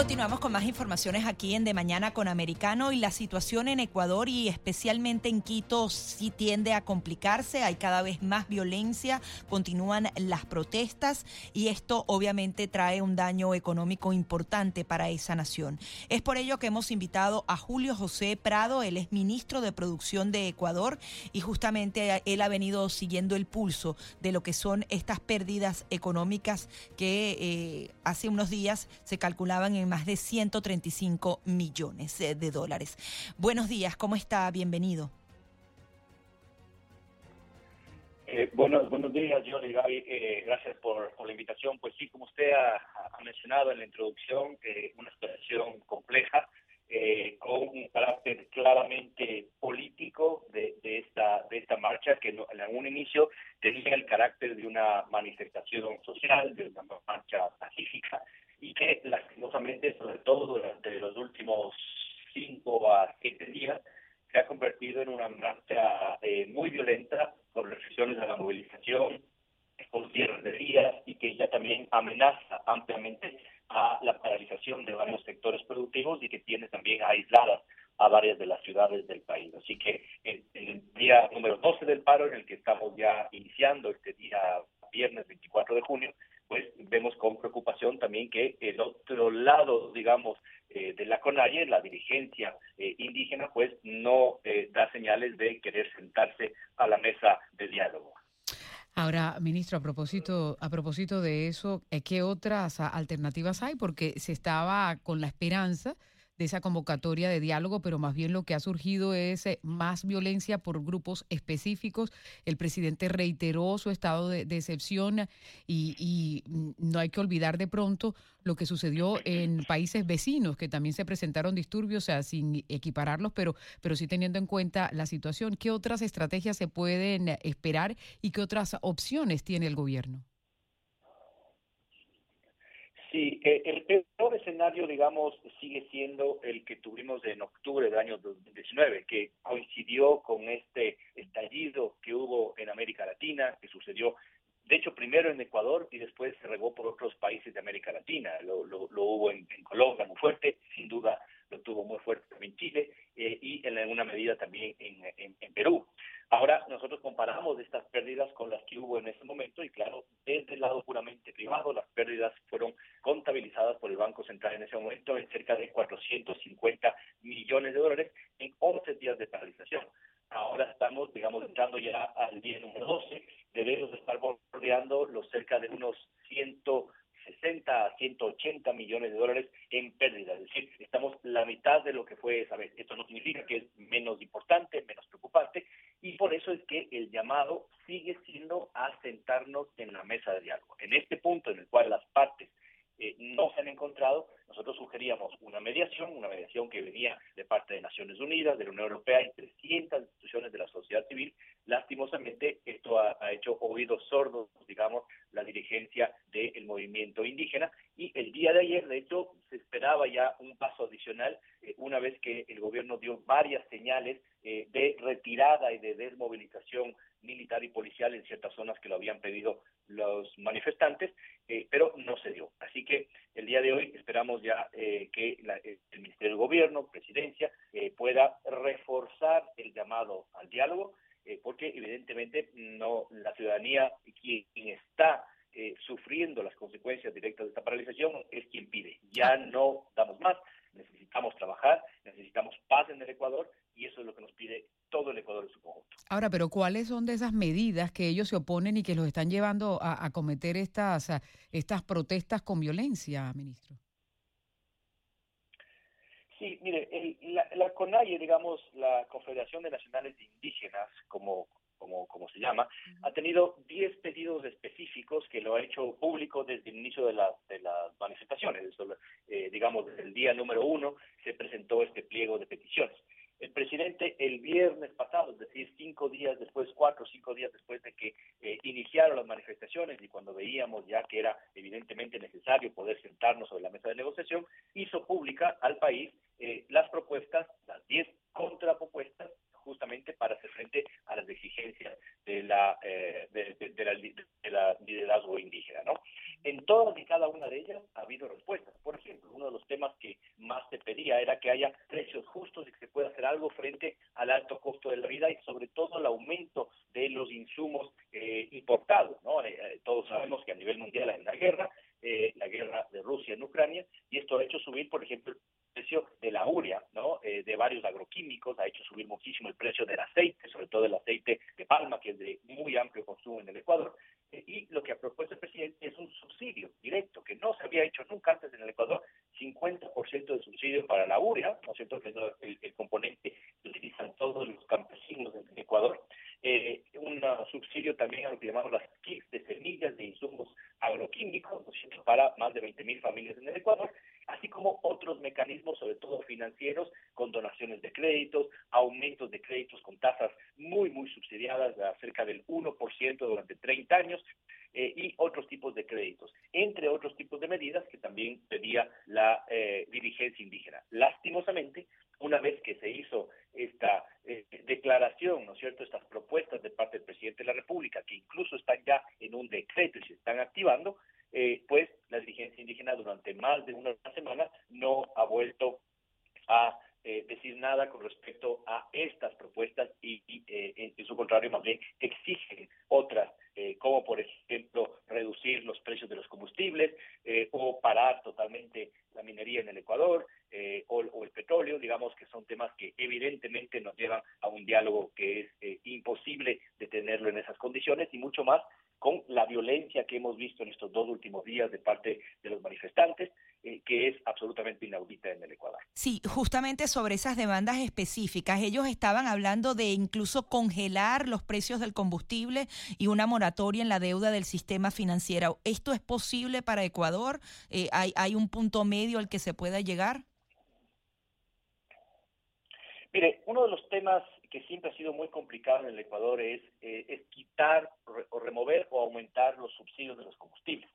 Continuamos con más informaciones aquí en De Mañana con Americano y la situación en Ecuador y especialmente en Quito sí tiende a complicarse, hay cada vez más violencia, continúan las protestas y esto obviamente trae un daño económico importante para esa nación. Es por ello que hemos invitado a Julio José Prado, él es ministro de Producción de Ecuador y justamente él ha venido siguiendo el pulso de lo que son estas pérdidas económicas que eh, hace unos días se calculaban en más de 135 millones eh, de dólares. Buenos días, ¿cómo está? Bienvenido. Eh, buenos, buenos días, Johnny Gaby. Eh, gracias por, la invitación. Pues sí, como usted ha, mencionado en la introducción, eh, una situación compleja, con un carácter claramente político de, esta, de esta marcha, que en algún inicio tenía el carácter de una manifestación social, de una marcha pacífica, y que lastimosamente, sobre todo durante los últimos cinco a siete días, se ha convertido en una marcha eh, muy violenta con restricciones a la movilización, con cierres de días y que ya también amenaza ampliamente a la paralización de varios sectores productivos y que tiene también aisladas a varias de las ciudades del país. Así que en, el día número 12 del paro, en el estamos ya iniciando este día viernes 24 de junio, pues vemos con preocupación también que el otro lado, digamos, eh, de la CONAIE, la dirigencia eh, indígena, pues no eh, da señales de querer sentarse a la mesa de diálogo. Ahora, a propósito, a propósito de eso, ¿qué otras alternativas hay? Porque se estaba con la esperanza de esa convocatoria de diálogo, pero más bien lo que ha surgido es eh, más violencia por grupos específicos. El presidente reiteró su estado de, excepción y, no hay que olvidar de pronto lo que sucedió en países vecinos, que también se presentaron disturbios, o sea, sin equipararlos, pero, pero sí teniendo en cuenta la situación. ¿Qué otras estrategias se pueden esperar y qué otras opciones tiene el gobierno? Sí, eh, el peor escenario, digamos, sigue siendo el que tuvimos en octubre del año 2019, que coincidió con este estallido que hubo en América Latina, que sucedió, de hecho, primero en Ecuador y después se regó por otros países de América Latina. Lo, lo, hubo en, Colombia muy fuerte, sin duda lo tuvo muy fuerte también Chile eh, y en alguna medida también en, en Perú. Ahora nosotros comparamos estas pérdidas con las que hubo en ese momento y claro, desde el lado puramente privado, las pérdidas fueron contabilizadas por el Banco Central en ese momento en cerca de 450 millones de dólares en 11 días de paralización. Ahora estamos, digamos, entrando ya al día número 12, debemos estar bordeando los cerca de unos 160 a 180 millones de dólares en pérdidas. Es decir, estamos la mitad de lo que fue esa vez. Esto no significa que es menos importante, menos preocupante, y por eso es que el llamado sigue siendo a sentarnos en la mesa de diálogo. En este punto en el cual las partes eh, no se han encontrado, nosotros sugeríamos una mediación, una mediación que venía de parte de Naciones Unidas, de la Unión Europea y 300 instituciones de la sociedad civil. Lastimosamente, esto ha, hecho oídos sordos, digamos, la dirigencia del movimiento indígena. Y el día de ayer, de hecho, se esperaba ya un paso adicional, eh, una vez que el gobierno dio varias señales eh, de retirada y de desmovilización militar y policial en ciertas zonas que lo habían pedido los manifestantes, eh, pero no se dio. Así que el día de hoy esperamos ya que el Ministerio del Gobierno, Presidencia, pueda reforzar el llamado al diálogo, porque evidentemente no la ciudadanía quien está sufriendo las consecuencias directas de esta paralización es quien pide. Ya no damos más, necesitamos trabajar, necesitamos paz en el Ecuador y eso es lo que nos pide todo el Ecuador en su conjunto. Ahora, pero ¿cuáles son de esas medidas que ellos se oponen y que los están llevando a, cometer estas, estas protestas con violencia, ministro? Sí, mire, la, la CONAIE, digamos, la Confederación de Nacionales Indígenas, como, como, como se llama, ha tenido 10 pedidos específicos que lo ha hecho público desde el inicio de, la, de las manifestaciones. Eh, digamos, desde el día número uno se presentó este pliego de peticiones. El presidente el viernes pasado, es decir, cinco días después, cuatro o cinco días después de que eh, iniciaron las manifestaciones y cuando veíamos ya que era evidentemente necesario poder sentarnos sobre la mesa de negociación, hizo pública al país algo frente al alto costo de la vida y sobre todo el aumento de los insumos eh, importados. ¿no? Eh, eh, todos sabemos que a nivel mundial hay una guerra, la guerra de Rusia en Ucrania, y esto ha hecho subir, por ejemplo, el precio de la urea, ¿no? de varios agroquímicos, ha hecho subir muchísimo el precio del aceite, sobre todo el aceite de palma, que es de muy amplio consumo en el Ecuador, y lo que ha propuesto el presidente es un subsidio directo, que no se había hecho nunca antes en el Ecuador, 50% de subsidio para la urea, ¿no es cierto?, que es el, componente que utilizan todos los campesinos en Ecuador, eh, un subsidio también a lo que llamamos las kits de insumos agroquímicos, ¿no es cierto?, para más de 20.000 familias en el Ecuador, así como otros mecanismos, sobre todo financieros, con donaciones de créditos, aumentos de créditos con tasas muy, muy subsidiadas, de cerca del 1% durante 30 años, eh, y otros tipos de créditos, entre otros tipos de medidas que también pedía la eh, dirigencia indígena. Lastimosamente, una vez que se hizo esta eh, declaración, ¿no es cierto?, estas propuestas de parte del presidente de la República, que incluso están ya en un decreto y se están activando, pues la dirigencia indígena durante más de una semana no ha vuelto a decir nada con respecto a estas propuestas y, en, su contrario más bien exigen otras eh, como por ejemplo reducir los precios de los combustibles eh, o parar totalmente la minería en el Ecuador eh, o, el petróleo, digamos que son temas que evidentemente nos llevan a un diálogo que es imposible de tenerlo en esas condiciones y mucho más con la violencia que hemos visto en estos dos últimos días de parte de los manifestantes, eh, que es absolutamente inaudita en el Ecuador. Sí, justamente sobre esas demandas específicas, ellos estaban hablando de incluso congelar los precios del combustible y una moratoria en la deuda del sistema financiero. ¿Esto es posible para Ecuador? Eh, ¿hay, ¿Hay un punto medio al que se pueda llegar? Mire, uno de los temas que siempre ha sido muy complicado en el Ecuador es, eh, es quitar o remover o aumentar los subsidios de los combustibles.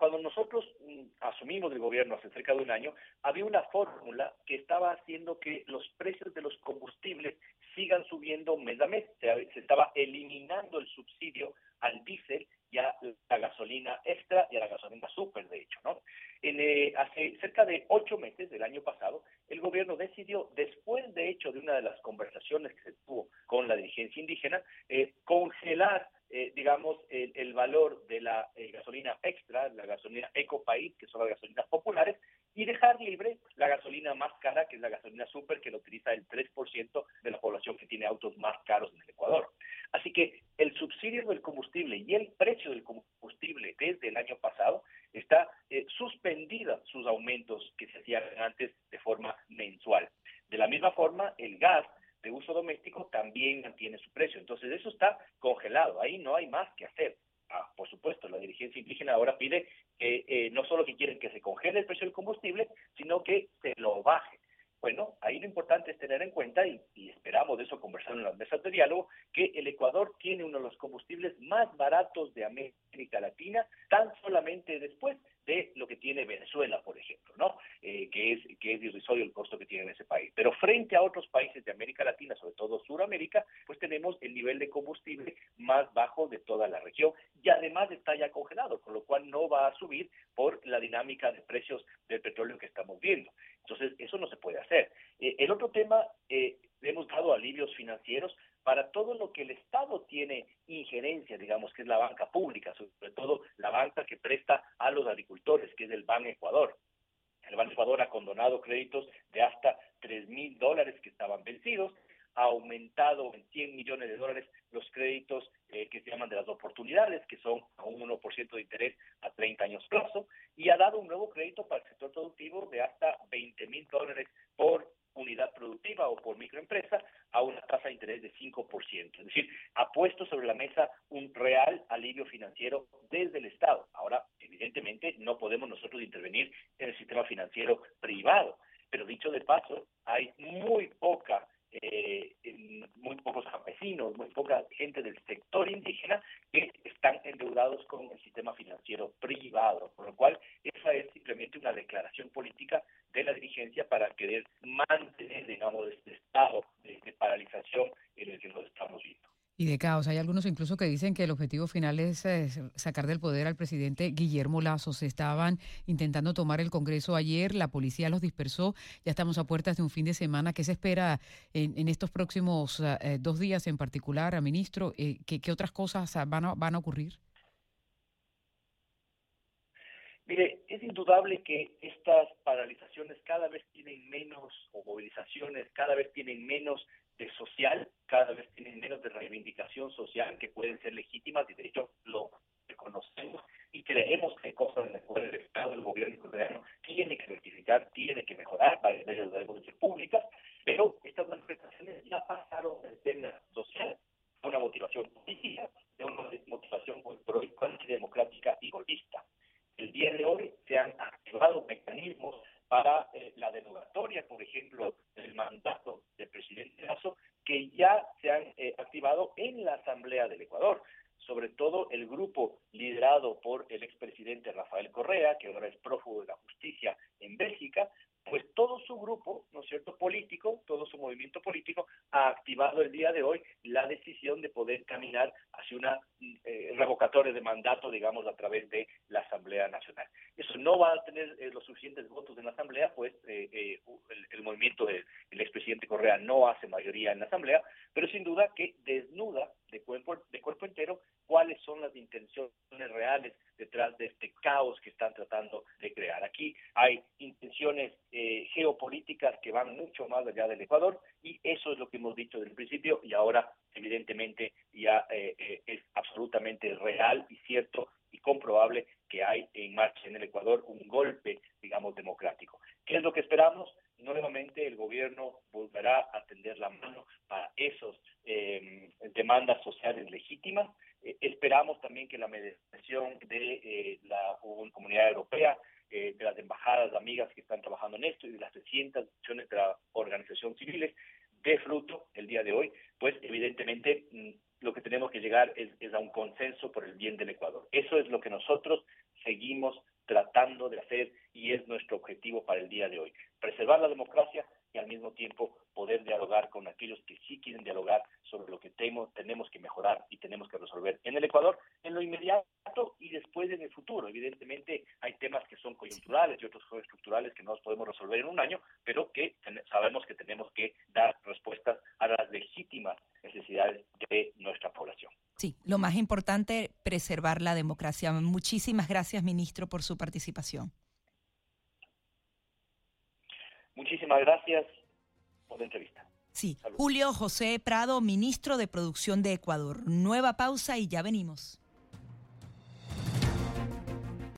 Cuando nosotros mm, asumimos el gobierno hace cerca de un año, había una fórmula que estaba haciendo que los precios de los combustibles sigan subiendo mes a mes. Se, estaba eliminando el subsidio al diésel y a la gasolina extra y a la gasolina super, de hecho, ¿no? En, eh, hace cerca de ocho meses del año pasado, el gobierno decidió, después de hecho de una de las conversaciones que se tuvo con la dirigencia indígena, eh, congelar, eh, digamos, el, valor de la gasolina extra, la gasolina Ecopaís, que son las gasolinas populares, y dejar libre la gasolina más cara, que es la gasolina super, que lo utiliza el 3% de la población que tiene autos más caros en el Ecuador. Así que el subsidio del combustible y el precio del combustible desde el año pasado está eh, suspendida sus aumentos que se hacían antes de forma mensual. De la misma forma, el gas de uso doméstico también mantiene su precio. Entonces, eso está congelado. Ahí no hay más que hacer. Ah, por supuesto, la dirigencia indígena ahora pide que eh, no solo que quieren que se congele el precio del combustible, sino que se lo baje. Bueno, ahí lo importante es tener en cuenta, y, esperamos de eso conversar en las mesas de diálogo, que el Ecuador tiene uno de los combustibles más baratos de América Latina, tan solamente después de lo que tiene Venezuela, por ejemplo, ¿no? Eh, que es que es irrisorio el costo que tiene en ese país. Pero frente a otros países de América Latina, sobre todo Sudamérica, pues tenemos el nivel de combustible más bajo de toda la región y además está ya congelado, con lo cual no va a subir por la dinámica de precios del petróleo que estamos viendo. Entonces, eso no se puede hacer. Eh, el otro tema, eh, le hemos dado alivios financieros para todo lo que el Estado tiene injerencia, digamos, que es la banca pública, sobre todo la banca que presta a los agricultores, que es el Ban Ecuador. El Ban Ecuador ha condonado créditos de hasta 3 mil dólares que estaban vencidos, ha aumentado en 100 millones de dólares los créditos eh, que se llaman de las oportunidades, que son a un 1% de interés a 30 años plazo, y ha dado un nuevo crédito para el sector productivo de hasta 20 mil dólares por unidad productiva o por microempresa a una tasa de interés de 5%. Es decir, ha puesto sobre la mesa un real alivio financiero desde el Estado. Ahora, evidentemente, no podemos nosotros intervenir en el sistema financiero privado, pero dicho de paso, hay muy poca eh, muy pocos campesinos, muy poca gente del sector indígena que están endeudados con el sistema financiero privado, por lo cual esa es simplemente una declaración política de la dirigencia para querer mantener, digamos, este estado de, paralización en el que nos estamos viendo. Y de caos. Hay algunos incluso que dicen que el objetivo final es eh, sacar del poder al presidente Guillermo Lazo. Se estaban intentando tomar el Congreso ayer, la policía los dispersó. Ya estamos a puertas de un fin de semana. ¿Qué se espera en, estos próximos eh, dos días en particular, ministro? Eh, ¿qué, otras cosas van a, van a ocurrir? Mire, es indudable que estas paralizaciones cada vez tienen menos, o movilizaciones cada vez tienen menos social, cada vez tienen menos de reivindicación social que pueden ser legítimas y de hecho lo reconocemos y creemos que cosas en las cuales el Estado, el gobierno coreano tiene que rectificar, tiene que mejorar para de las políticas públicas, pero estas manifestaciones ya pasaron del tema social a una motivación política, de una motivación antidemocrática y golpista. El día de hoy se han activado mecanismos para eh, la derogatoria, por ejemplo, del mandato del presidente Lazo, que ya se han eh, activado en la Asamblea del Ecuador sobre todo el grupo liderado por el expresidente Rafael Correa, que ahora es prófugo de la justicia en Bélgica, pues todo su grupo, ¿no es cierto?, político, todo su movimiento político ha activado el día de hoy la decisión de poder caminar hacia una eh, revocatoria de mandato, digamos, a través de la Asamblea Nacional. Eso no va a tener eh, los suficientes votos en la Asamblea, pues eh, el, movimiento del expresidente Correa no hace mayoría en la Asamblea, pero sin duda que desnuda de cuerpo, de cuerpo entero cuáles son las intenciones reales detrás de este caos que están tratando de crear. Aquí hay intenciones eh, geopolíticas que van mucho más allá del Ecuador y eso es lo que hemos dicho desde el principio y ahora evidentemente ya eh, eh, es absolutamente real y cierto y comprobable que hay en marcha en el Ecuador un golpe, digamos, democrático. ¿Qué es lo que esperamos? Nuevamente el gobierno volverá a tender la mano para esas demandas sociales legítimas eh, esperamos también que la mediación de eh, la Comunidad Europea, eh, de las embajadas amigas que están trabajando en esto y de las 300 acciones de la organización civiles dé fruto el día de hoy, pues evidentemente mm, lo que tenemos que llegar es, es, a un consenso por el bien del Ecuador. Eso es lo que nosotros seguimos tratando de hacer y es nuestro objetivo para el día de hoy. Preservar la democracia y al mismo tiempo poder dialogar con aquellos que sí quieren dialogar sobre lo que tenemos, tenemos que mejorar y tenemos que resolver en el Ecuador, en lo inmediato y después en el futuro. Evidentemente hay temas que son coyunturales y otros son estructurales que no los podemos resolver en un año, pero que sabemos que tenemos que dar respuestas a las legítimas necesidades de nuestra población. Sí, lo más importante, preservar la democracia. Muchísimas gracias, ministro, por su participación. Muchísimas gracias por la entrevista. Sí, Julio José Prado, ministro de Producción de Ecuador. Nueva pausa y ya venimos.